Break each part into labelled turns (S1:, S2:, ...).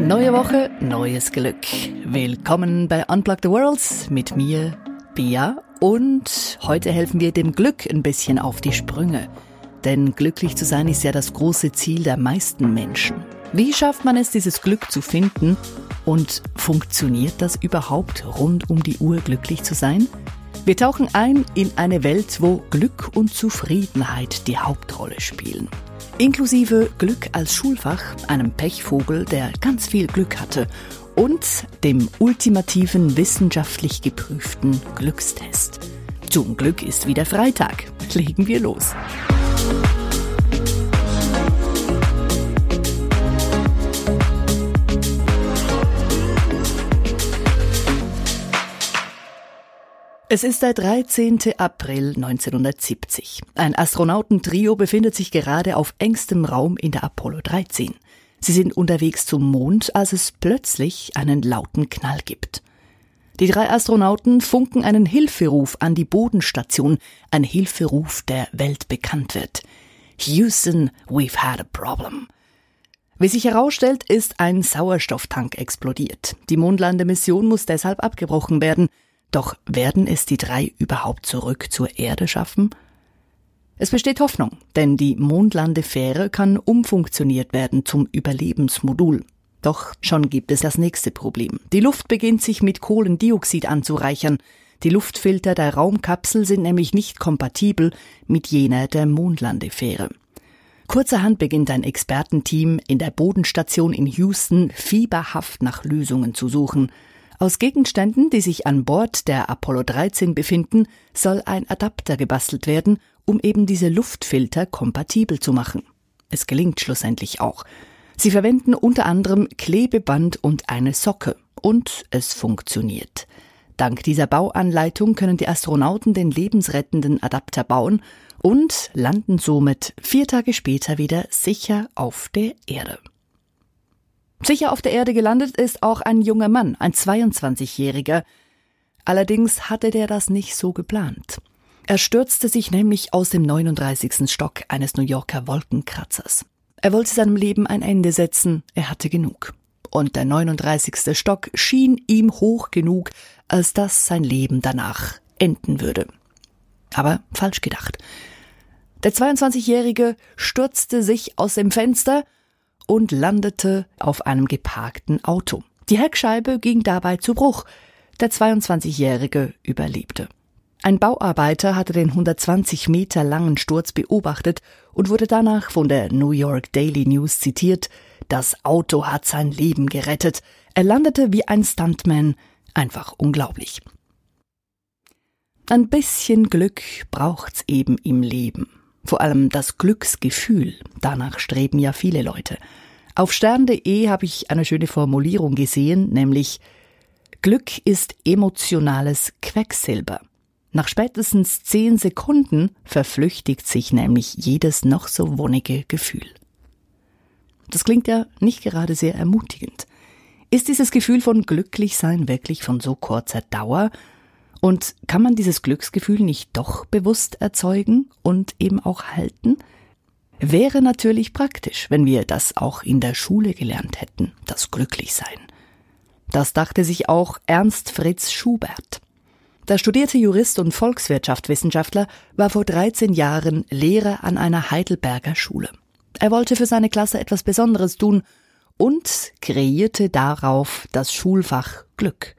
S1: Neue Woche, neues Glück. Willkommen bei Unplug the Worlds mit mir, Bia. Und heute helfen wir dem Glück ein bisschen auf die Sprünge. Denn glücklich zu sein ist ja das große Ziel der meisten Menschen. Wie schafft man es, dieses Glück zu finden? Und funktioniert das überhaupt, rund um die Uhr glücklich zu sein? Wir tauchen ein in eine Welt, wo Glück und Zufriedenheit die Hauptrolle spielen. Inklusive Glück als Schulfach, einem Pechvogel, der ganz viel Glück hatte, und dem ultimativen wissenschaftlich geprüften Glückstest. Zum Glück ist wieder Freitag. Legen wir los. Es ist der 13. April 1970. Ein Astronautentrio befindet sich gerade auf engstem Raum in der Apollo 13. Sie sind unterwegs zum Mond, als es plötzlich einen lauten Knall gibt. Die drei Astronauten funken einen Hilferuf an die Bodenstation, ein Hilferuf, der weltbekannt wird. Houston, we've had a problem. Wie sich herausstellt, ist ein Sauerstofftank explodiert. Die Mondlandemission muss deshalb abgebrochen werden. Doch werden es die drei überhaupt zurück zur Erde schaffen? Es besteht Hoffnung, denn die Mondlandefähre kann umfunktioniert werden zum Überlebensmodul. Doch schon gibt es das nächste Problem. Die Luft beginnt sich mit Kohlendioxid anzureichern. Die Luftfilter der Raumkapsel sind nämlich nicht kompatibel mit jener der Mondlandefähre. Kurzerhand beginnt ein Expertenteam in der Bodenstation in Houston fieberhaft nach Lösungen zu suchen. Aus Gegenständen, die sich an Bord der Apollo 13 befinden, soll ein Adapter gebastelt werden, um eben diese Luftfilter kompatibel zu machen. Es gelingt schlussendlich auch. Sie verwenden unter anderem Klebeband und eine Socke. Und es funktioniert. Dank dieser Bauanleitung können die Astronauten den lebensrettenden Adapter bauen und landen somit vier Tage später wieder sicher auf der Erde. Sicher auf der Erde gelandet ist auch ein junger Mann, ein 22-Jähriger. Allerdings hatte der das nicht so geplant. Er stürzte sich nämlich aus dem 39. Stock eines New Yorker Wolkenkratzers. Er wollte seinem Leben ein Ende setzen, er hatte genug. Und der 39. Stock schien ihm hoch genug, als dass sein Leben danach enden würde. Aber falsch gedacht. Der 22-Jährige stürzte sich aus dem Fenster und landete auf einem geparkten Auto. Die Heckscheibe ging dabei zu Bruch. Der 22-Jährige überlebte. Ein Bauarbeiter hatte den 120 Meter langen Sturz beobachtet und wurde danach von der New York Daily News zitiert. Das Auto hat sein Leben gerettet. Er landete wie ein Stuntman. Einfach unglaublich. Ein bisschen Glück braucht's eben im Leben. Vor allem das Glücksgefühl. Danach streben ja viele Leute. Auf stern.de habe ich eine schöne Formulierung gesehen, nämlich Glück ist emotionales Quecksilber. Nach spätestens zehn Sekunden verflüchtigt sich nämlich jedes noch so wonnige Gefühl. Das klingt ja nicht gerade sehr ermutigend. Ist dieses Gefühl von Glücklichsein wirklich von so kurzer Dauer? Und kann man dieses Glücksgefühl nicht doch bewusst erzeugen und eben auch halten? Wäre natürlich praktisch, wenn wir das auch in der Schule gelernt hätten, das Glücklichsein. Das dachte sich auch Ernst Fritz Schubert. Der studierte Jurist und Volkswirtschaftswissenschaftler war vor 13 Jahren Lehrer an einer Heidelberger Schule. Er wollte für seine Klasse etwas Besonderes tun und kreierte darauf das Schulfach Glück.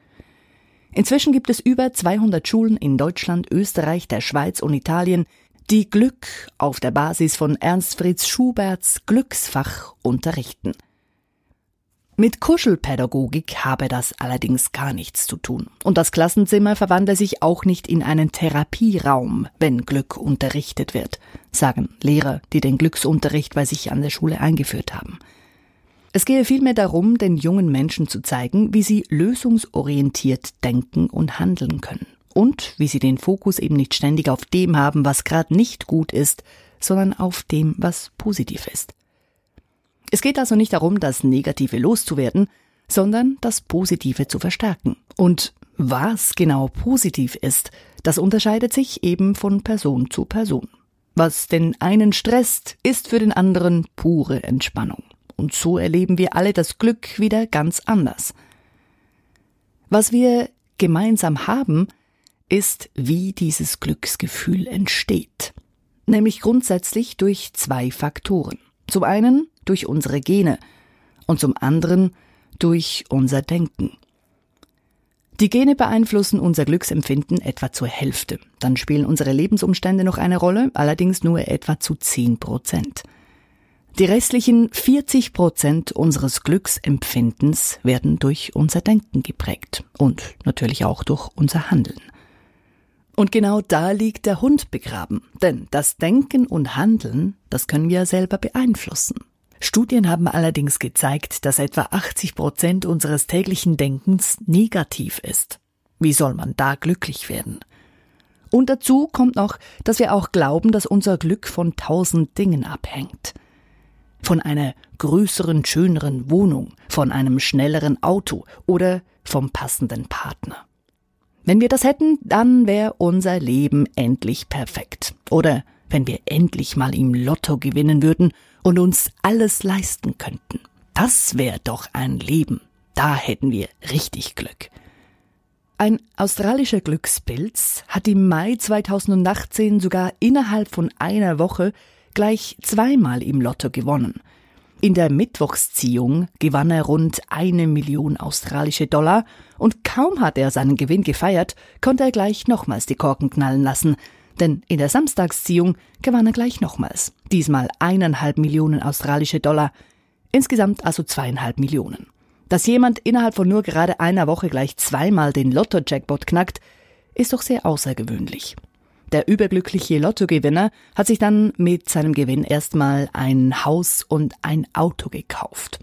S1: Inzwischen gibt es über 200 Schulen in Deutschland, Österreich, der Schweiz und Italien, die Glück auf der Basis von Ernst Fritz Schuberts Glücksfach unterrichten. Mit Kuschelpädagogik habe das allerdings gar nichts zu tun. Und das Klassenzimmer verwandle sich auch nicht in einen Therapieraum, wenn Glück unterrichtet wird, sagen Lehrer, die den Glücksunterricht bei sich an der Schule eingeführt haben. Es gehe vielmehr darum, den jungen Menschen zu zeigen, wie sie lösungsorientiert denken und handeln können und wie sie den Fokus eben nicht ständig auf dem haben, was gerade nicht gut ist, sondern auf dem, was positiv ist. Es geht also nicht darum, das Negative loszuwerden, sondern das Positive zu verstärken. Und was genau positiv ist, das unterscheidet sich eben von Person zu Person. Was den einen stresst, ist für den anderen pure Entspannung. Und so erleben wir alle das Glück wieder ganz anders. Was wir gemeinsam haben, ist, wie dieses Glücksgefühl entsteht. Nämlich grundsätzlich durch zwei Faktoren. Zum einen durch unsere Gene und zum anderen durch unser Denken. Die Gene beeinflussen unser Glücksempfinden etwa zur Hälfte. Dann spielen unsere Lebensumstände noch eine Rolle, allerdings nur etwa zu 10 Prozent. Die restlichen 40 Prozent unseres Glücksempfindens werden durch unser Denken geprägt und natürlich auch durch unser Handeln. Und genau da liegt der Hund begraben, denn das Denken und Handeln, das können wir selber beeinflussen. Studien haben allerdings gezeigt, dass etwa 80 Prozent unseres täglichen Denkens negativ ist. Wie soll man da glücklich werden? Und dazu kommt noch, dass wir auch glauben, dass unser Glück von tausend Dingen abhängt von einer größeren, schöneren Wohnung, von einem schnelleren Auto oder vom passenden Partner. Wenn wir das hätten, dann wäre unser Leben endlich perfekt. Oder wenn wir endlich mal im Lotto gewinnen würden und uns alles leisten könnten. Das wäre doch ein Leben. Da hätten wir richtig Glück. Ein australischer Glückspilz hat im Mai 2018 sogar innerhalb von einer Woche gleich zweimal im Lotto gewonnen. In der Mittwochsziehung gewann er rund eine Million australische Dollar und kaum hat er seinen Gewinn gefeiert, konnte er gleich nochmals die Korken knallen lassen. Denn in der Samstagsziehung gewann er gleich nochmals. Diesmal eineinhalb Millionen australische Dollar. Insgesamt also zweieinhalb Millionen. Dass jemand innerhalb von nur gerade einer Woche gleich zweimal den Lotto-Jackpot knackt, ist doch sehr außergewöhnlich. Der überglückliche Lottogewinner hat sich dann mit seinem Gewinn erstmal ein Haus und ein Auto gekauft.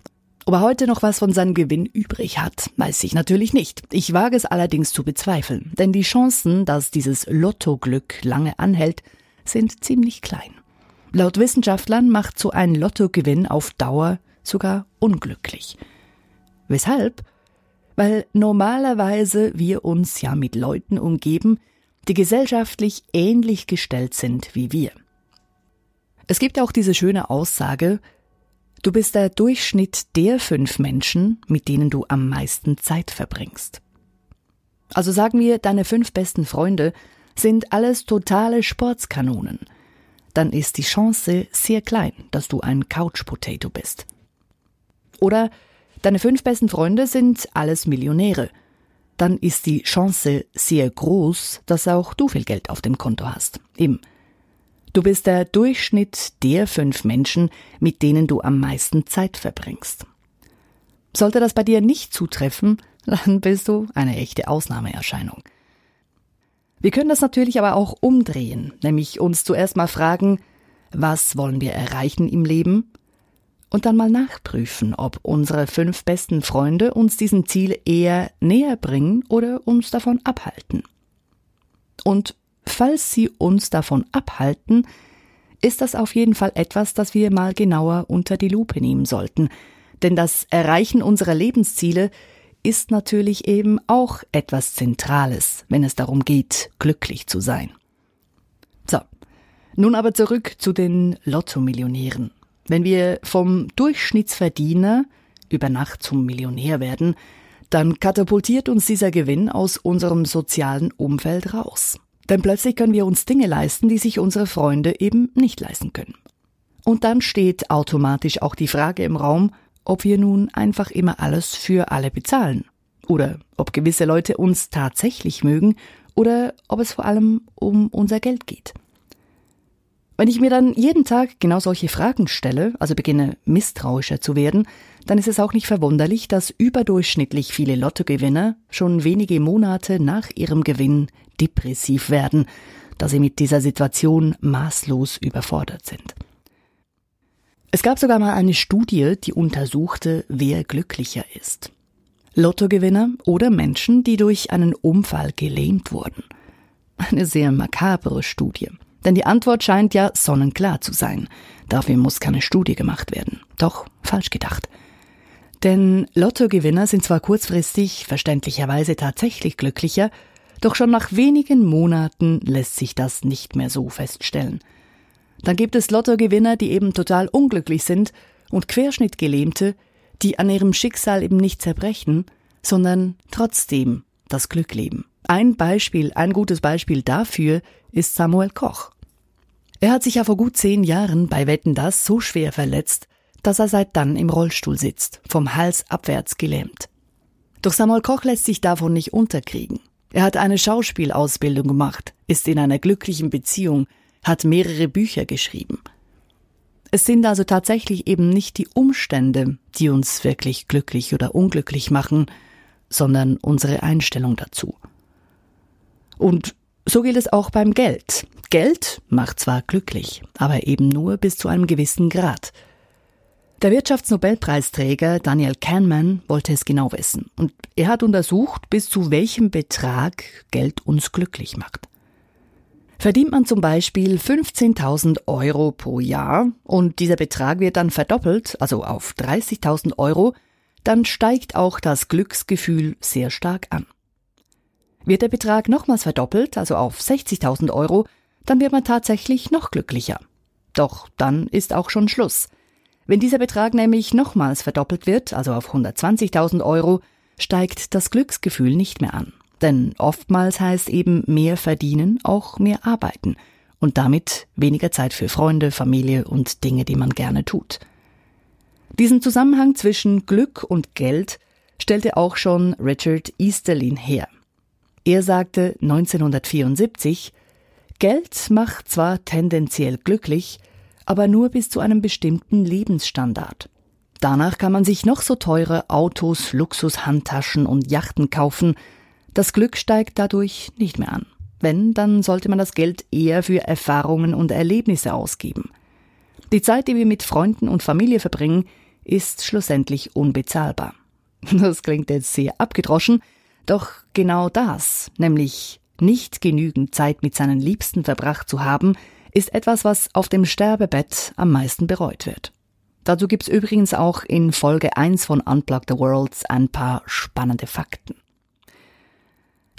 S1: Ob er heute noch was von seinem Gewinn übrig hat, weiß ich natürlich nicht. Ich wage es allerdings zu bezweifeln, denn die Chancen, dass dieses Lottoglück lange anhält, sind ziemlich klein. Laut Wissenschaftlern macht so ein Lottogewinn auf Dauer sogar unglücklich. Weshalb? Weil normalerweise wir uns ja mit Leuten umgeben, die gesellschaftlich ähnlich gestellt sind wie wir. Es gibt auch diese schöne Aussage, du bist der Durchschnitt der fünf Menschen, mit denen du am meisten Zeit verbringst. Also sagen wir, deine fünf besten Freunde sind alles totale Sportskanonen. Dann ist die Chance sehr klein, dass du ein Couch Potato bist. Oder deine fünf besten Freunde sind alles Millionäre dann ist die Chance sehr groß, dass auch du viel Geld auf dem Konto hast. Eben. Du bist der Durchschnitt der fünf Menschen, mit denen du am meisten Zeit verbringst. Sollte das bei dir nicht zutreffen, dann bist du eine echte Ausnahmeerscheinung. Wir können das natürlich aber auch umdrehen, nämlich uns zuerst mal fragen, was wollen wir erreichen im Leben und dann mal nachprüfen, ob unsere fünf besten Freunde uns diesem Ziel eher näher bringen oder uns davon abhalten. Und falls sie uns davon abhalten, ist das auf jeden Fall etwas, das wir mal genauer unter die Lupe nehmen sollten. Denn das Erreichen unserer Lebensziele ist natürlich eben auch etwas Zentrales, wenn es darum geht, glücklich zu sein. So, nun aber zurück zu den Lotto-Millionären. Wenn wir vom Durchschnittsverdiener über Nacht zum Millionär werden, dann katapultiert uns dieser Gewinn aus unserem sozialen Umfeld raus. Denn plötzlich können wir uns Dinge leisten, die sich unsere Freunde eben nicht leisten können. Und dann steht automatisch auch die Frage im Raum, ob wir nun einfach immer alles für alle bezahlen. Oder ob gewisse Leute uns tatsächlich mögen oder ob es vor allem um unser Geld geht. Wenn ich mir dann jeden Tag genau solche Fragen stelle, also beginne misstrauischer zu werden, dann ist es auch nicht verwunderlich, dass überdurchschnittlich viele Lottogewinner schon wenige Monate nach ihrem Gewinn depressiv werden, da sie mit dieser Situation maßlos überfordert sind. Es gab sogar mal eine Studie, die untersuchte, wer glücklicher ist. Lottogewinner oder Menschen, die durch einen Unfall gelähmt wurden. Eine sehr makabere Studie. Denn die Antwort scheint ja sonnenklar zu sein. Dafür muss keine Studie gemacht werden. Doch falsch gedacht. Denn Lottogewinner sind zwar kurzfristig verständlicherweise tatsächlich glücklicher, doch schon nach wenigen Monaten lässt sich das nicht mehr so feststellen. Dann gibt es Lottogewinner, die eben total unglücklich sind und Querschnittgelähmte, die an ihrem Schicksal eben nicht zerbrechen, sondern trotzdem das Glück leben. Ein Beispiel, ein gutes Beispiel dafür ist Samuel Koch. Er hat sich ja vor gut zehn Jahren bei Wetten das so schwer verletzt, dass er seit dann im Rollstuhl sitzt, vom Hals abwärts gelähmt. Doch Samuel Koch lässt sich davon nicht unterkriegen. Er hat eine Schauspielausbildung gemacht, ist in einer glücklichen Beziehung, hat mehrere Bücher geschrieben. Es sind also tatsächlich eben nicht die Umstände, die uns wirklich glücklich oder unglücklich machen, sondern unsere Einstellung dazu. Und so gilt es auch beim Geld. Geld macht zwar glücklich, aber eben nur bis zu einem gewissen Grad. Der Wirtschaftsnobelpreisträger Daniel Kahneman wollte es genau wissen und er hat untersucht, bis zu welchem Betrag Geld uns glücklich macht. Verdient man zum Beispiel 15.000 Euro pro Jahr und dieser Betrag wird dann verdoppelt, also auf 30.000 Euro, dann steigt auch das Glücksgefühl sehr stark an. Wird der Betrag nochmals verdoppelt, also auf 60.000 Euro, dann wird man tatsächlich noch glücklicher. Doch dann ist auch schon Schluss. Wenn dieser Betrag nämlich nochmals verdoppelt wird, also auf 120.000 Euro, steigt das Glücksgefühl nicht mehr an. Denn oftmals heißt eben mehr verdienen auch mehr arbeiten und damit weniger Zeit für Freunde, Familie und Dinge, die man gerne tut. Diesen Zusammenhang zwischen Glück und Geld stellte auch schon Richard Easterlin her. Er sagte 1974, Geld macht zwar tendenziell glücklich, aber nur bis zu einem bestimmten Lebensstandard. Danach kann man sich noch so teure Autos, Luxushandtaschen und Yachten kaufen, das Glück steigt dadurch nicht mehr an. Wenn, dann sollte man das Geld eher für Erfahrungen und Erlebnisse ausgeben. Die Zeit, die wir mit Freunden und Familie verbringen, ist schlussendlich unbezahlbar. Das klingt jetzt sehr abgedroschen, doch genau das, nämlich nicht genügend Zeit mit seinen Liebsten verbracht zu haben, ist etwas, was auf dem Sterbebett am meisten bereut wird. Dazu gibt's übrigens auch in Folge 1 von Unplug the Worlds ein paar spannende Fakten.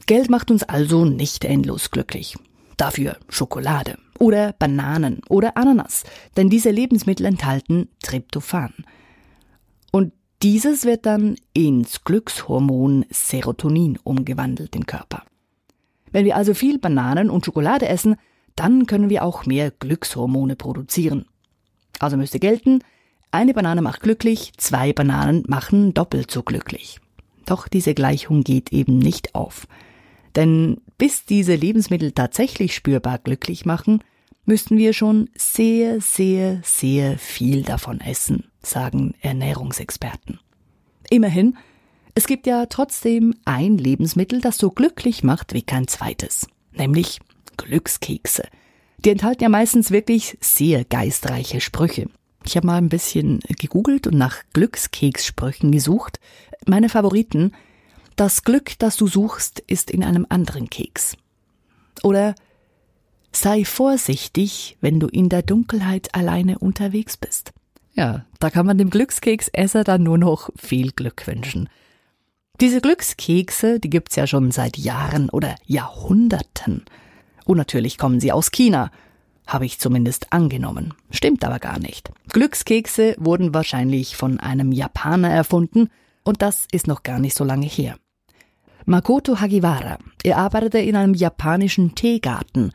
S1: Geld macht uns also nicht endlos glücklich. Dafür Schokolade oder Bananen oder Ananas, denn diese Lebensmittel enthalten Tryptophan. Und dieses wird dann ins Glückshormon Serotonin umgewandelt im Körper. Wenn wir also viel Bananen und Schokolade essen, dann können wir auch mehr Glückshormone produzieren. Also müsste gelten, eine Banane macht glücklich, zwei Bananen machen doppelt so glücklich. Doch diese Gleichung geht eben nicht auf. Denn bis diese Lebensmittel tatsächlich spürbar glücklich machen, müssten wir schon sehr, sehr, sehr viel davon essen, sagen Ernährungsexperten. Immerhin es gibt ja trotzdem ein Lebensmittel, das so glücklich macht wie kein zweites, nämlich Glückskekse. Die enthalten ja meistens wirklich sehr geistreiche Sprüche. Ich habe mal ein bisschen gegoogelt und nach Glückskekssprüchen gesucht. Meine Favoriten Das Glück, das du suchst, ist in einem anderen Keks. Oder Sei vorsichtig, wenn du in der Dunkelheit alleine unterwegs bist. Ja, da kann man dem Glückskeksesser dann nur noch viel Glück wünschen. Diese Glückskekse, die gibt's ja schon seit Jahren oder Jahrhunderten. Und natürlich kommen sie aus China. Habe ich zumindest angenommen. Stimmt aber gar nicht. Glückskekse wurden wahrscheinlich von einem Japaner erfunden und das ist noch gar nicht so lange her. Makoto Hagiwara, er arbeitete in einem japanischen Teegarten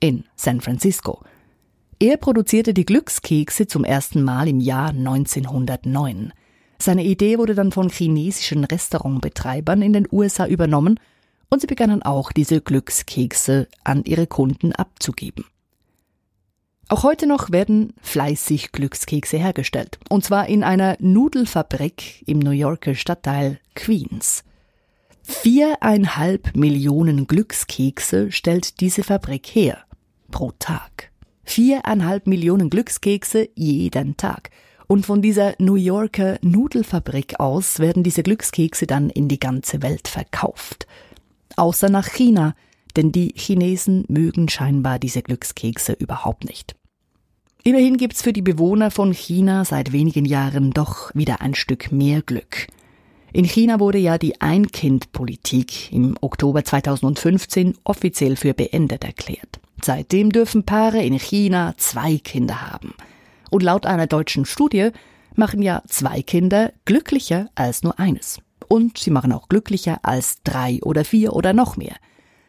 S1: in San Francisco. Er produzierte die Glückskekse zum ersten Mal im Jahr 1909. Seine Idee wurde dann von chinesischen Restaurantbetreibern in den USA übernommen und sie begannen auch diese Glückskekse an ihre Kunden abzugeben. Auch heute noch werden fleißig Glückskekse hergestellt, und zwar in einer Nudelfabrik im New Yorker Stadtteil Queens. Viereinhalb Millionen Glückskekse stellt diese Fabrik her. Pro Tag. Viereinhalb Millionen Glückskekse jeden Tag. Und von dieser New Yorker Nudelfabrik aus werden diese Glückskekse dann in die ganze Welt verkauft. Außer nach China, denn die Chinesen mögen scheinbar diese Glückskekse überhaupt nicht. Immerhin gibt's für die Bewohner von China seit wenigen Jahren doch wieder ein Stück mehr Glück. In China wurde ja die Ein-Kind-Politik im Oktober 2015 offiziell für beendet erklärt. Seitdem dürfen Paare in China zwei Kinder haben – und laut einer deutschen Studie machen ja zwei Kinder glücklicher als nur eines. Und sie machen auch glücklicher als drei oder vier oder noch mehr.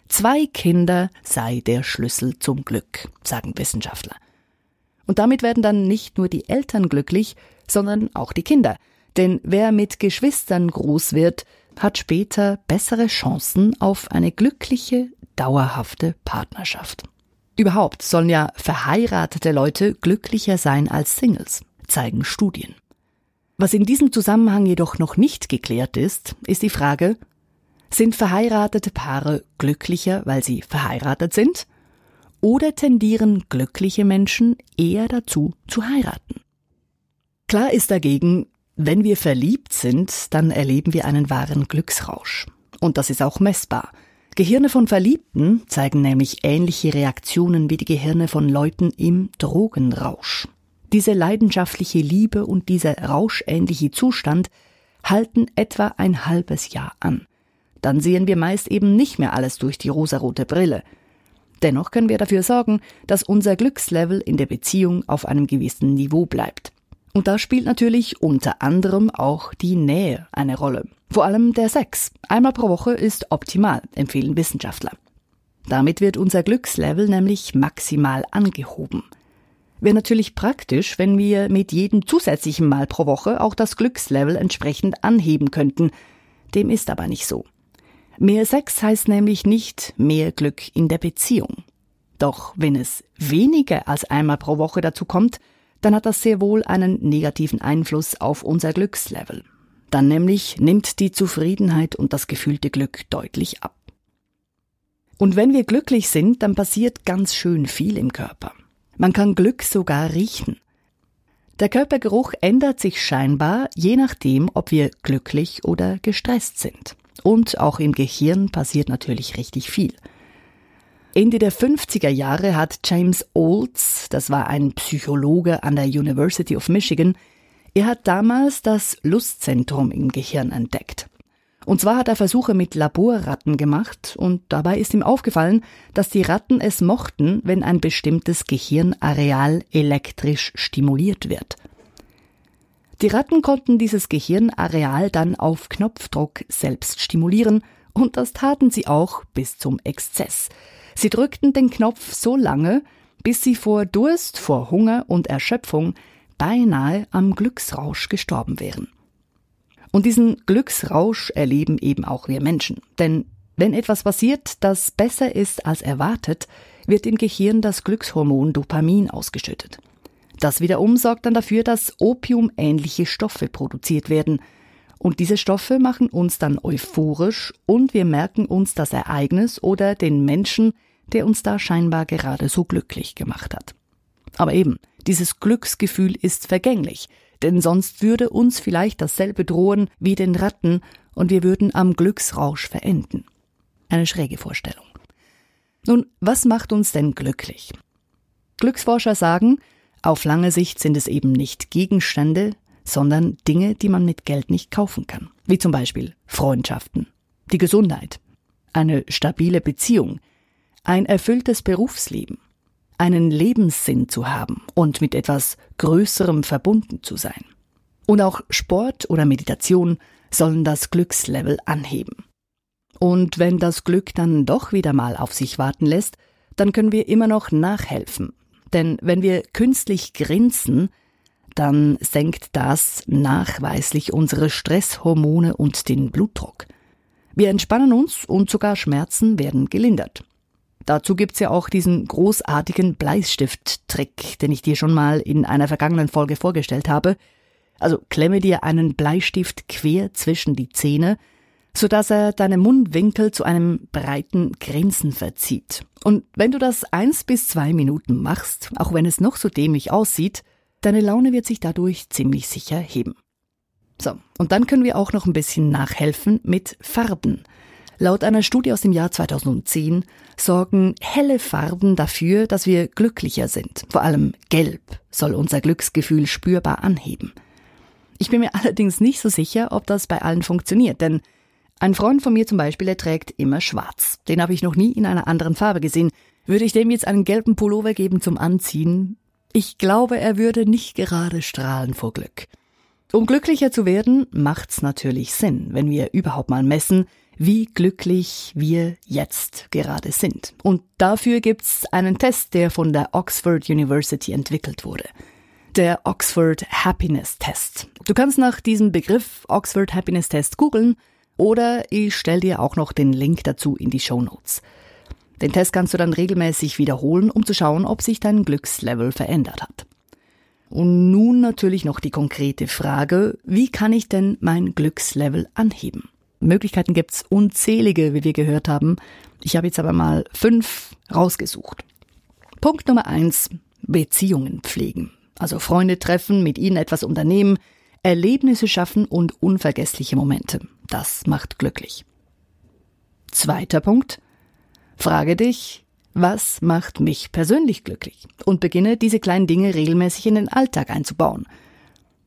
S1: Zwei Kinder sei der Schlüssel zum Glück, sagen Wissenschaftler. Und damit werden dann nicht nur die Eltern glücklich, sondern auch die Kinder. Denn wer mit Geschwistern groß wird, hat später bessere Chancen auf eine glückliche, dauerhafte Partnerschaft. Überhaupt sollen ja verheiratete Leute glücklicher sein als Singles, zeigen Studien. Was in diesem Zusammenhang jedoch noch nicht geklärt ist, ist die Frage, sind verheiratete Paare glücklicher, weil sie verheiratet sind? Oder tendieren glückliche Menschen eher dazu, zu heiraten? Klar ist dagegen, wenn wir verliebt sind, dann erleben wir einen wahren Glücksrausch. Und das ist auch messbar. Gehirne von Verliebten zeigen nämlich ähnliche Reaktionen wie die Gehirne von Leuten im Drogenrausch. Diese leidenschaftliche Liebe und dieser rauschähnliche Zustand halten etwa ein halbes Jahr an. Dann sehen wir meist eben nicht mehr alles durch die rosarote Brille. Dennoch können wir dafür sorgen, dass unser Glückslevel in der Beziehung auf einem gewissen Niveau bleibt. Und da spielt natürlich unter anderem auch die Nähe eine Rolle. Vor allem der Sex. Einmal pro Woche ist optimal, empfehlen Wissenschaftler. Damit wird unser Glückslevel nämlich maximal angehoben. Wäre natürlich praktisch, wenn wir mit jedem zusätzlichen Mal pro Woche auch das Glückslevel entsprechend anheben könnten. Dem ist aber nicht so. Mehr Sex heißt nämlich nicht mehr Glück in der Beziehung. Doch wenn es weniger als einmal pro Woche dazu kommt, dann hat das sehr wohl einen negativen Einfluss auf unser Glückslevel. Dann nämlich nimmt die Zufriedenheit und das gefühlte Glück deutlich ab. Und wenn wir glücklich sind, dann passiert ganz schön viel im Körper. Man kann Glück sogar riechen. Der Körpergeruch ändert sich scheinbar, je nachdem, ob wir glücklich oder gestresst sind. Und auch im Gehirn passiert natürlich richtig viel. Ende der 50er Jahre hat James Olds, das war ein Psychologe an der University of Michigan, er hat damals das Lustzentrum im Gehirn entdeckt. Und zwar hat er Versuche mit Laborratten gemacht und dabei ist ihm aufgefallen, dass die Ratten es mochten, wenn ein bestimmtes Gehirnareal elektrisch stimuliert wird. Die Ratten konnten dieses Gehirnareal dann auf Knopfdruck selbst stimulieren und das taten sie auch bis zum Exzess. Sie drückten den Knopf so lange, bis sie vor Durst, vor Hunger und Erschöpfung beinahe am Glücksrausch gestorben wären. Und diesen Glücksrausch erleben eben auch wir Menschen. Denn wenn etwas passiert, das besser ist als erwartet, wird im Gehirn das Glückshormon Dopamin ausgeschüttet. Das wiederum sorgt dann dafür, dass opiumähnliche Stoffe produziert werden. Und diese Stoffe machen uns dann euphorisch und wir merken uns das Ereignis oder den Menschen, der uns da scheinbar gerade so glücklich gemacht hat. Aber eben, dieses Glücksgefühl ist vergänglich denn sonst würde uns vielleicht dasselbe drohen wie den Ratten und wir würden am Glücksrausch verenden. Eine schräge Vorstellung. Nun, was macht uns denn glücklich? Glücksforscher sagen, auf lange Sicht sind es eben nicht Gegenstände, sondern Dinge, die man mit Geld nicht kaufen kann, wie zum Beispiel Freundschaften, die Gesundheit, eine stabile Beziehung, ein erfülltes Berufsleben, einen Lebenssinn zu haben und mit etwas Größerem verbunden zu sein. Und auch Sport oder Meditation sollen das Glückslevel anheben. Und wenn das Glück dann doch wieder mal auf sich warten lässt, dann können wir immer noch nachhelfen. Denn wenn wir künstlich grinsen, dann senkt das nachweislich unsere Stresshormone und den Blutdruck. Wir entspannen uns und sogar Schmerzen werden gelindert. Dazu gibt's ja auch diesen großartigen Bleistift-Trick, den ich dir schon mal in einer vergangenen Folge vorgestellt habe. Also klemme dir einen Bleistift quer zwischen die Zähne, so dass er deine Mundwinkel zu einem breiten Grinsen verzieht. Und wenn du das eins bis zwei Minuten machst, auch wenn es noch so dämlich aussieht, deine Laune wird sich dadurch ziemlich sicher heben. So, und dann können wir auch noch ein bisschen nachhelfen mit Farben. Laut einer Studie aus dem Jahr 2010 sorgen helle Farben dafür, dass wir glücklicher sind. Vor allem Gelb soll unser Glücksgefühl spürbar anheben. Ich bin mir allerdings nicht so sicher, ob das bei allen funktioniert, denn ein Freund von mir zum Beispiel, er trägt immer schwarz. Den habe ich noch nie in einer anderen Farbe gesehen. Würde ich dem jetzt einen gelben Pullover geben zum Anziehen? Ich glaube, er würde nicht gerade strahlen vor Glück. Um glücklicher zu werden, macht's natürlich Sinn, wenn wir überhaupt mal messen, wie glücklich wir jetzt gerade sind. Und dafür gibt's einen Test, der von der Oxford University entwickelt wurde. Der Oxford Happiness Test. Du kannst nach diesem Begriff Oxford Happiness Test googeln oder ich stell dir auch noch den Link dazu in die Show Notes. Den Test kannst du dann regelmäßig wiederholen, um zu schauen, ob sich dein Glückslevel verändert hat. Und nun natürlich noch die konkrete Frage, wie kann ich denn mein Glückslevel anheben? Möglichkeiten gibt's unzählige, wie wir gehört haben. Ich habe jetzt aber mal fünf rausgesucht. Punkt Nummer eins, Beziehungen pflegen. Also Freunde treffen, mit ihnen etwas unternehmen, Erlebnisse schaffen und unvergessliche Momente. Das macht glücklich. Zweiter Punkt. Frage dich, was macht mich persönlich glücklich? Und beginne diese kleinen Dinge regelmäßig in den Alltag einzubauen.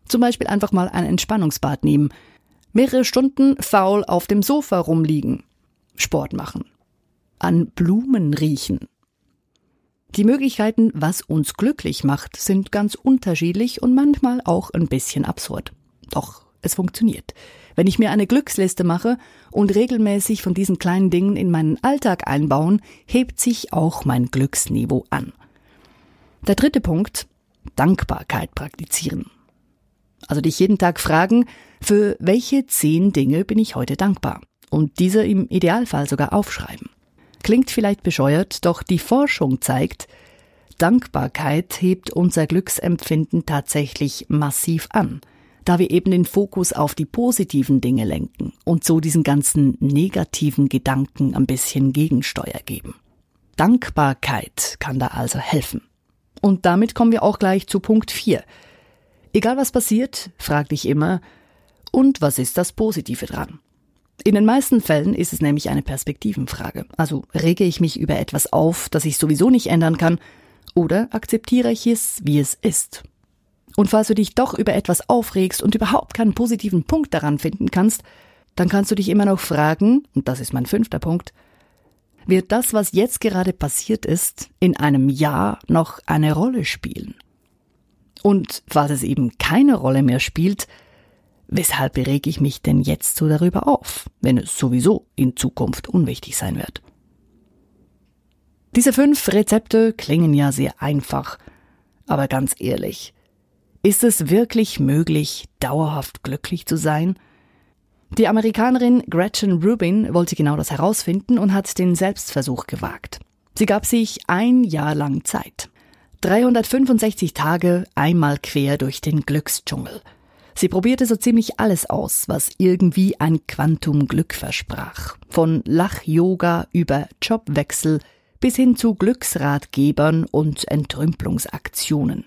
S1: Zum Beispiel einfach mal ein Entspannungsbad nehmen, mehrere Stunden faul auf dem Sofa rumliegen, Sport machen, an Blumen riechen. Die Möglichkeiten, was uns glücklich macht, sind ganz unterschiedlich und manchmal auch ein bisschen absurd. Doch es funktioniert. Wenn ich mir eine Glücksliste mache und regelmäßig von diesen kleinen Dingen in meinen Alltag einbauen, hebt sich auch mein Glücksniveau an. Der dritte Punkt, Dankbarkeit praktizieren. Also dich jeden Tag fragen, für welche zehn Dinge bin ich heute dankbar? Und diese im Idealfall sogar aufschreiben. Klingt vielleicht bescheuert, doch die Forschung zeigt, Dankbarkeit hebt unser Glücksempfinden tatsächlich massiv an da wir eben den Fokus auf die positiven Dinge lenken und so diesen ganzen negativen Gedanken ein bisschen Gegensteuer geben. Dankbarkeit kann da also helfen. Und damit kommen wir auch gleich zu Punkt 4. Egal was passiert, frag dich immer, und was ist das Positive dran? In den meisten Fällen ist es nämlich eine Perspektivenfrage. Also rege ich mich über etwas auf, das ich sowieso nicht ändern kann, oder akzeptiere ich es, wie es ist? Und falls du dich doch über etwas aufregst und überhaupt keinen positiven Punkt daran finden kannst, dann kannst du dich immer noch fragen, und das ist mein fünfter Punkt, wird das, was jetzt gerade passiert ist, in einem Jahr noch eine Rolle spielen? Und falls es eben keine Rolle mehr spielt, weshalb reg ich mich denn jetzt so darüber auf, wenn es sowieso in Zukunft unwichtig sein wird? Diese fünf Rezepte klingen ja sehr einfach, aber ganz ehrlich, ist es wirklich möglich, dauerhaft glücklich zu sein? Die Amerikanerin Gretchen Rubin wollte genau das herausfinden und hat den Selbstversuch gewagt. Sie gab sich ein Jahr lang Zeit. 365 Tage einmal quer durch den Glücksdschungel. Sie probierte so ziemlich alles aus, was irgendwie ein Quantum Glück versprach. Von Lach-Yoga über Jobwechsel bis hin zu Glücksratgebern und Entrümpelungsaktionen.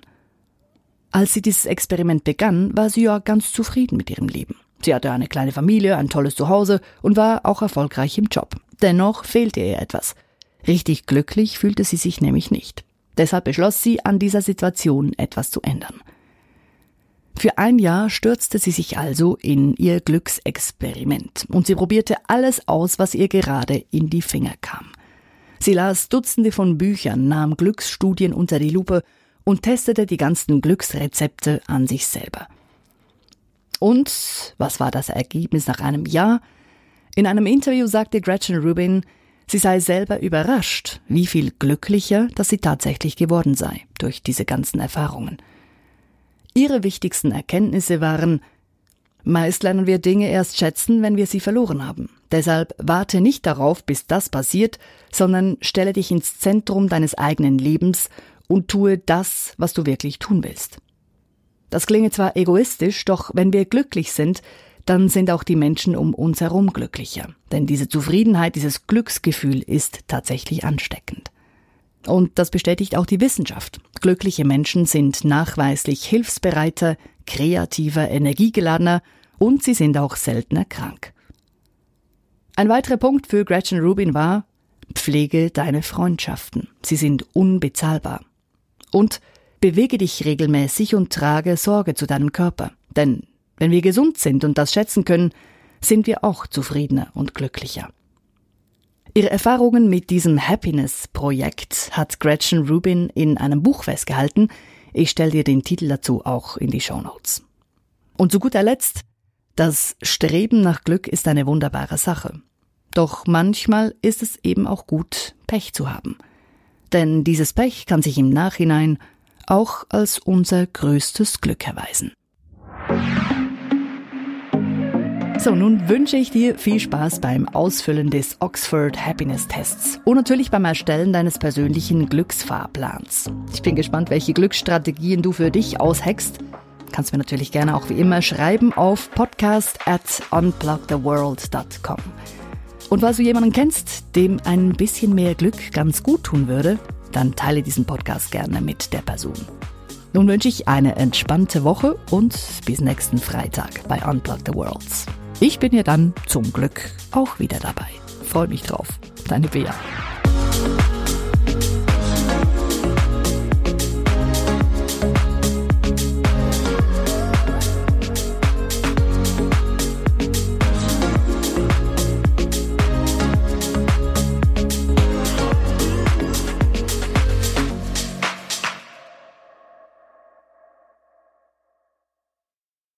S1: Als sie dieses Experiment begann, war sie ja ganz zufrieden mit ihrem Leben. Sie hatte eine kleine Familie, ein tolles Zuhause und war auch erfolgreich im Job. Dennoch fehlte ihr etwas. Richtig glücklich fühlte sie sich nämlich nicht. Deshalb beschloss sie, an dieser Situation etwas zu ändern. Für ein Jahr stürzte sie sich also in ihr Glücksexperiment und sie probierte alles aus, was ihr gerade in die Finger kam. Sie las Dutzende von Büchern, nahm Glücksstudien unter die Lupe und testete die ganzen Glücksrezepte an sich selber. Und was war das Ergebnis nach einem Jahr? In einem Interview sagte Gretchen Rubin, sie sei selber überrascht, wie viel glücklicher, dass sie tatsächlich geworden sei durch diese ganzen Erfahrungen. Ihre wichtigsten Erkenntnisse waren, meist lernen wir Dinge erst schätzen, wenn wir sie verloren haben. Deshalb warte nicht darauf, bis das passiert, sondern stelle dich ins Zentrum deines eigenen Lebens und tue das, was du wirklich tun willst. Das klinge zwar egoistisch, doch wenn wir glücklich sind, dann sind auch die Menschen um uns herum glücklicher. Denn diese Zufriedenheit, dieses Glücksgefühl ist tatsächlich ansteckend. Und das bestätigt auch die Wissenschaft. Glückliche Menschen sind nachweislich hilfsbereiter, kreativer, energiegeladener und sie sind auch seltener krank. Ein weiterer Punkt für Gretchen Rubin war, pflege deine Freundschaften. Sie sind unbezahlbar. Und bewege dich regelmäßig und trage Sorge zu deinem Körper. Denn wenn wir gesund sind und das schätzen können, sind wir auch zufriedener und glücklicher. Ihre Erfahrungen mit diesem Happiness-Projekt hat Gretchen Rubin in einem Buch festgehalten. Ich stelle dir den Titel dazu auch in die Show Notes. Und zu guter Letzt, das Streben nach Glück ist eine wunderbare Sache. Doch manchmal ist es eben auch gut, Pech zu haben. Denn dieses Pech kann sich im Nachhinein auch als unser größtes Glück erweisen. So, nun wünsche ich dir viel Spaß beim Ausfüllen des Oxford Happiness Tests und natürlich beim Erstellen deines persönlichen Glücksfahrplans. Ich bin gespannt, welche Glücksstrategien du für dich aushackst. Kannst mir natürlich gerne auch wie immer schreiben auf podcast at unplugtheworld.com. Und falls du jemanden kennst, dem ein bisschen mehr Glück ganz gut tun würde, dann teile diesen Podcast gerne mit der Person. Nun wünsche ich eine entspannte Woche und bis nächsten Freitag bei Unplug the Worlds. Ich bin ja dann zum Glück auch wieder dabei. Freue mich drauf. Deine Bea.